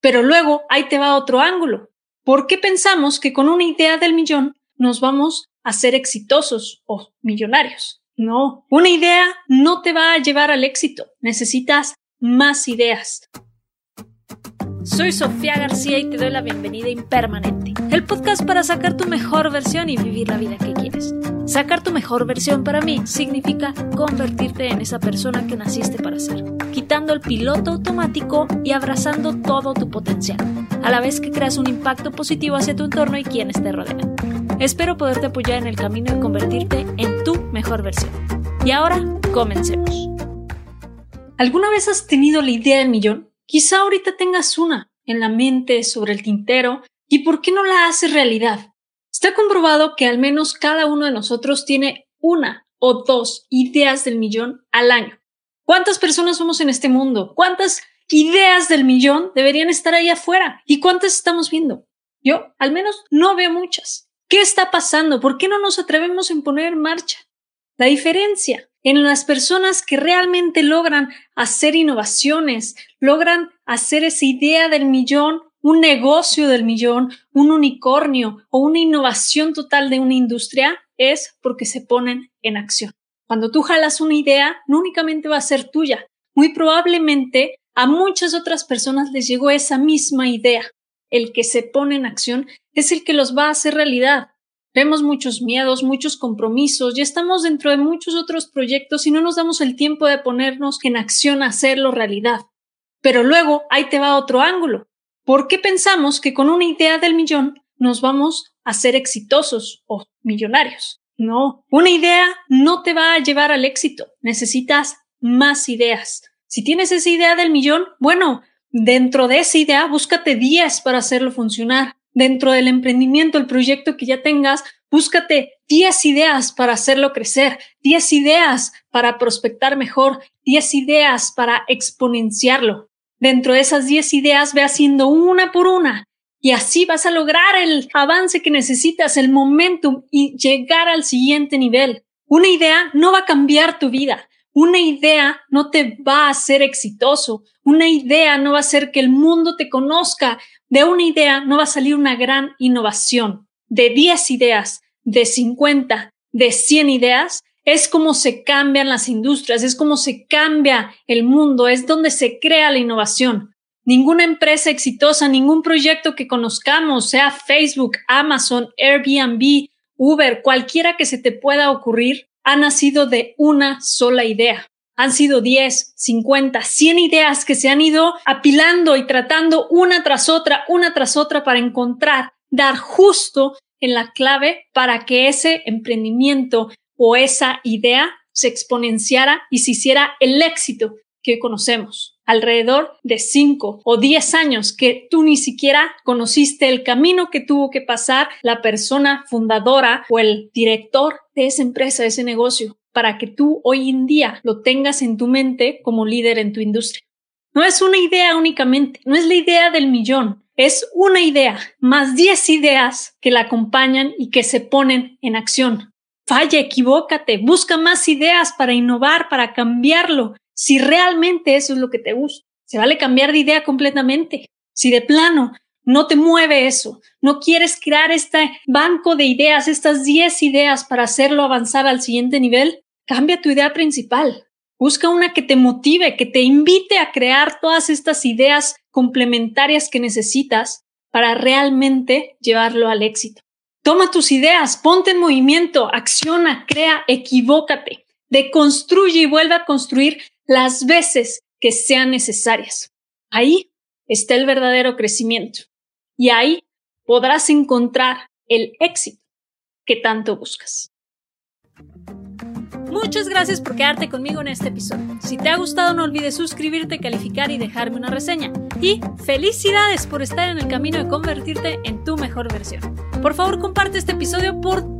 Pero luego ahí te va otro ángulo. ¿Por qué pensamos que con una idea del millón nos vamos a ser exitosos o millonarios? No, una idea no te va a llevar al éxito. Necesitas más ideas. Soy Sofía García y te doy la bienvenida a Impermanente, el podcast para sacar tu mejor versión y vivir la vida que quieres. Sacar tu mejor versión para mí significa convertirte en esa persona que naciste para ser, quitando el piloto automático y abrazando todo tu potencial, a la vez que creas un impacto positivo hacia tu entorno y quienes te rodean. Espero poderte apoyar en el camino de convertirte en tu mejor versión. Y ahora, comencemos. ¿Alguna vez has tenido la idea del millón? Quizá ahorita tengas una en la mente, sobre el tintero, y ¿por qué no la haces realidad? Está comprobado que al menos cada uno de nosotros tiene una o dos ideas del millón al año. ¿Cuántas personas somos en este mundo? ¿Cuántas ideas del millón deberían estar ahí afuera? ¿Y cuántas estamos viendo? Yo, al menos, no veo muchas. ¿Qué está pasando? ¿Por qué no nos atrevemos en poner en marcha? La diferencia en las personas que realmente logran hacer innovaciones, logran hacer esa idea del millón, un negocio del millón, un unicornio o una innovación total de una industria, es porque se ponen en acción. Cuando tú jalas una idea, no únicamente va a ser tuya, muy probablemente a muchas otras personas les llegó esa misma idea. El que se pone en acción es el que los va a hacer realidad. Vemos muchos miedos, muchos compromisos, ya estamos dentro de muchos otros proyectos y no nos damos el tiempo de ponernos en acción a hacerlo realidad. Pero luego ahí te va otro ángulo. ¿Por qué pensamos que con una idea del millón nos vamos a ser exitosos o millonarios? No, una idea no te va a llevar al éxito. Necesitas más ideas. Si tienes esa idea del millón, bueno, dentro de esa idea búscate 10 para hacerlo funcionar dentro del emprendimiento, el proyecto que ya tengas, búscate 10 ideas para hacerlo crecer, 10 ideas para prospectar mejor, 10 ideas para exponenciarlo. Dentro de esas 10 ideas ve haciendo una por una y así vas a lograr el avance que necesitas, el momentum y llegar al siguiente nivel. Una idea no va a cambiar tu vida. Una idea no te va a hacer exitoso. Una idea no va a hacer que el mundo te conozca. De una idea no va a salir una gran innovación. De 10 ideas, de 50, de 100 ideas, es como se cambian las industrias, es como se cambia el mundo, es donde se crea la innovación. Ninguna empresa exitosa, ningún proyecto que conozcamos, sea Facebook, Amazon, Airbnb, Uber, cualquiera que se te pueda ocurrir, ha nacido de una sola idea. Han sido 10, 50, 100 ideas que se han ido apilando y tratando una tras otra, una tras otra para encontrar, dar justo en la clave para que ese emprendimiento o esa idea se exponenciara y se hiciera el éxito que conocemos. Alrededor de 5 o 10 años que tú ni siquiera conociste el camino que tuvo que pasar la persona fundadora o el director de esa empresa, ese negocio para que tú hoy en día lo tengas en tu mente como líder en tu industria. No es una idea únicamente, no es la idea del millón, es una idea más 10 ideas que la acompañan y que se ponen en acción. Falla, equivócate, busca más ideas para innovar, para cambiarlo, si realmente eso es lo que te gusta. Se vale cambiar de idea completamente. Si de plano no te mueve eso, no quieres crear este banco de ideas, estas 10 ideas para hacerlo avanzar al siguiente nivel, cambia tu idea principal. Busca una que te motive, que te invite a crear todas estas ideas complementarias que necesitas para realmente llevarlo al éxito. Toma tus ideas, ponte en movimiento, acciona, crea, equivócate, deconstruye y vuelve a construir las veces que sean necesarias. Ahí está el verdadero crecimiento y ahí podrás encontrar el éxito que tanto buscas. Muchas gracias por quedarte conmigo en este episodio. Si te ha gustado no olvides suscribirte, calificar y dejarme una reseña. Y felicidades por estar en el camino de convertirte en tu mejor versión. Por favor comparte este episodio por